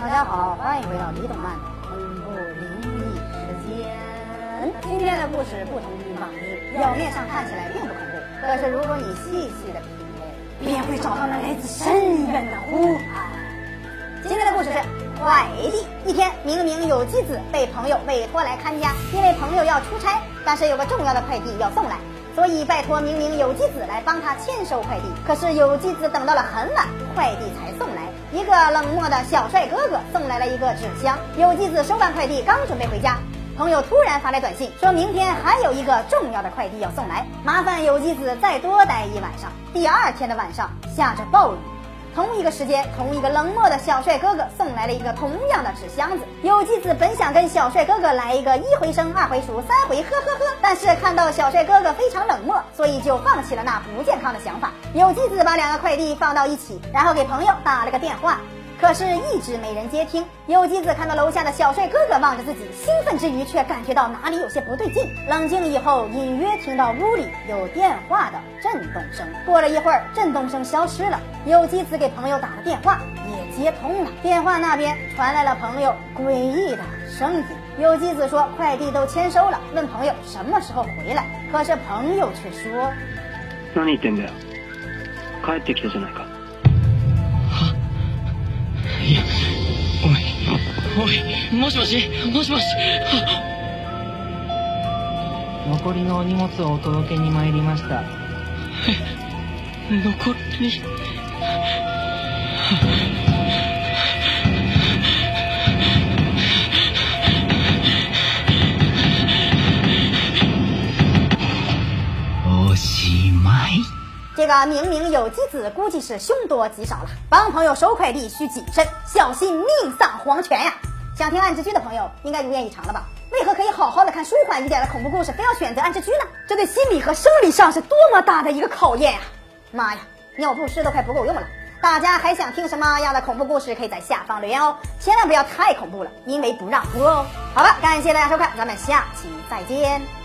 大家好，欢迎回到李动漫的恐怖灵异时间。今天的故事不同于往日，表面上看起来并不恐怖，可是如果你细细的品味，便会找到那来自深渊的呼喊。今天的故事是快递。一天，明明有纪子被朋友委托来看家，因为朋友要出差，但是有个重要的快递要送来。所以拜托明明有纪子来帮他签收快递，可是有纪子等到了很晚，快递才送来。一个冷漠的小帅哥哥送来了一个纸箱。有纪子收完快递，刚准备回家，朋友突然发来短信，说明天还有一个重要的快递要送来，麻烦有纪子再多待一晚上。第二天的晚上下着暴雨。同一个时间，同一个冷漠的小帅哥哥送来了一个同样的纸箱子。有纪子本想跟小帅哥哥来一个一回生二回熟三回呵呵呵，但是看到小帅哥哥非常冷漠，所以就放弃了那不健康的想法。有纪子把两个快递放到一起，然后给朋友打了个电话。可是，一直没人接听。有纪子看到楼下的小帅哥哥望着自己，兴奋之余却感觉到哪里有些不对劲。冷静以后，隐约听到屋里有电话的震动声。过了一会儿，震动声消失了。有纪子给朋友打了电话，也接通了。电话那边传来了朋友诡异的声音。有纪子说快递都签收了，问朋友什么时候回来。可是朋友却说：“何言ってんだよ。帰ってきたじゃないか。 おい、もしもし、もしもし。残りのお荷物をお届けに参りました。残り。おしまい。这个明明有机子，估计是凶多吉少了。帮朋友收快递需谨慎，小心命丧黄泉呀！ 想听暗之居的朋友应该如愿以偿了吧？为何可以好好的看舒缓一点的恐怖故事，非要选择暗之居呢？这对心理和生理上是多么大的一个考验呀！妈呀，尿不湿都快不够用了。大家还想听什么样的恐怖故事？可以在下方留言哦，千万不要太恐怖了，因为不让播哦。好了，感谢大家收看，咱们下期再见。